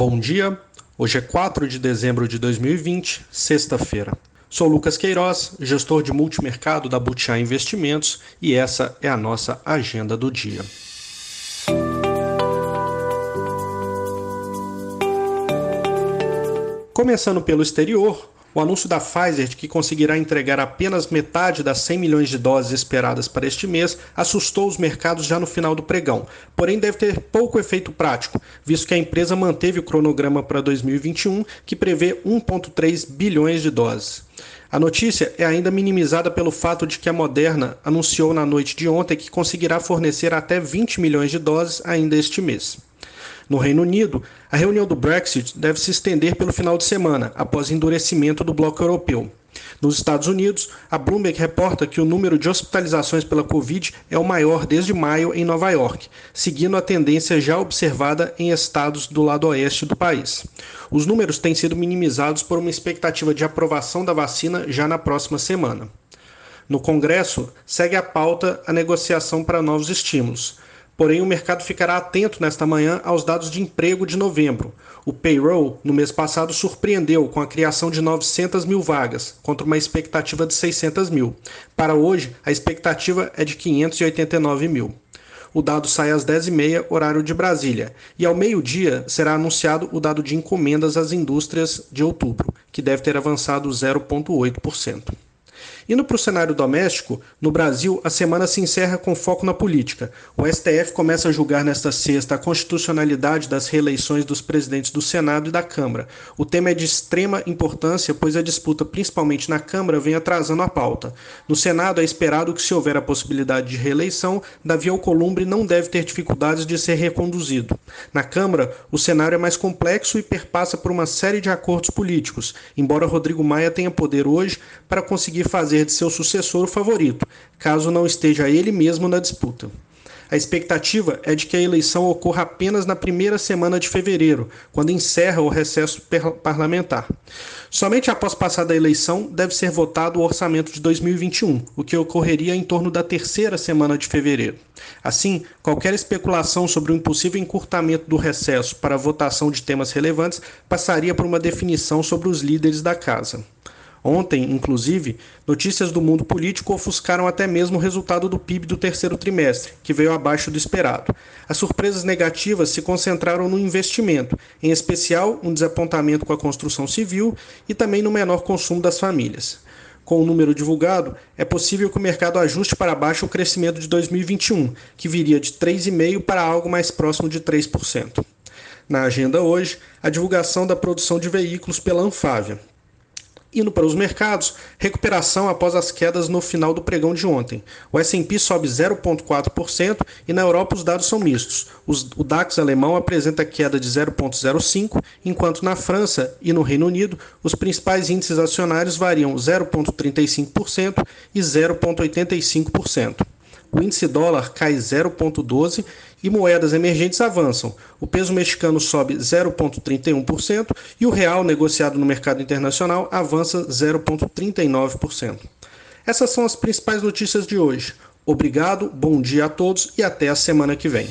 Bom dia, hoje é 4 de dezembro de 2020, sexta-feira. Sou Lucas Queiroz, gestor de multimercado da Butiá Investimentos e essa é a nossa agenda do dia. Começando pelo exterior, o anúncio da Pfizer de que conseguirá entregar apenas metade das 100 milhões de doses esperadas para este mês assustou os mercados já no final do pregão, porém deve ter pouco efeito prático, visto que a empresa manteve o cronograma para 2021, que prevê 1,3 bilhões de doses. A notícia é ainda minimizada pelo fato de que a Moderna anunciou na noite de ontem que conseguirá fornecer até 20 milhões de doses ainda este mês. No Reino Unido, a reunião do Brexit deve se estender pelo final de semana, após endurecimento do bloco europeu. Nos Estados Unidos, a Bloomberg reporta que o número de hospitalizações pela Covid é o maior desde maio em Nova York, seguindo a tendência já observada em estados do lado oeste do país. Os números têm sido minimizados por uma expectativa de aprovação da vacina já na próxima semana. No Congresso, segue a pauta a negociação para novos estímulos. Porém, o mercado ficará atento nesta manhã aos dados de emprego de novembro. O payroll, no mês passado, surpreendeu com a criação de 900 mil vagas, contra uma expectativa de 600 mil. Para hoje, a expectativa é de 589 mil. O dado sai às 10h30, horário de Brasília, e ao meio-dia será anunciado o dado de encomendas às indústrias de outubro, que deve ter avançado 0,8%. Indo para o cenário doméstico, no Brasil, a semana se encerra com foco na política. O STF começa a julgar nesta sexta a constitucionalidade das reeleições dos presidentes do Senado e da Câmara. O tema é de extrema importância, pois a disputa, principalmente na Câmara, vem atrasando a pauta. No Senado, é esperado que, se houver a possibilidade de reeleição, Davi Alcolumbre não deve ter dificuldades de ser reconduzido. Na Câmara, o cenário é mais complexo e perpassa por uma série de acordos políticos, embora Rodrigo Maia tenha poder hoje para conseguir fazer de seu sucessor favorito, caso não esteja ele mesmo na disputa. A expectativa é de que a eleição ocorra apenas na primeira semana de fevereiro, quando encerra o recesso parlamentar. Somente após passada a eleição deve ser votado o orçamento de 2021, o que ocorreria em torno da terceira semana de fevereiro. Assim, qualquer especulação sobre o impossível encurtamento do recesso para a votação de temas relevantes passaria por uma definição sobre os líderes da casa. Ontem, inclusive, notícias do mundo político ofuscaram até mesmo o resultado do PIB do terceiro trimestre, que veio abaixo do esperado. As surpresas negativas se concentraram no investimento, em especial um desapontamento com a construção civil e também no menor consumo das famílias. Com o número divulgado, é possível que o mercado ajuste para baixo o crescimento de 2021, que viria de 3,5% para algo mais próximo de 3%. Na agenda hoje, a divulgação da produção de veículos pela Anfávia. Indo para os mercados, recuperação após as quedas no final do pregão de ontem. O S&P sobe 0,4% e na Europa os dados são mistos. o DAX alemão apresenta queda de 0,05, enquanto na França e no Reino Unido os principais índices acionários variam 0,35% e 0,85%. O índice dólar cai 0,12% e moedas emergentes avançam. O peso mexicano sobe 0,31% e o real negociado no mercado internacional avança 0,39%. Essas são as principais notícias de hoje. Obrigado, bom dia a todos e até a semana que vem.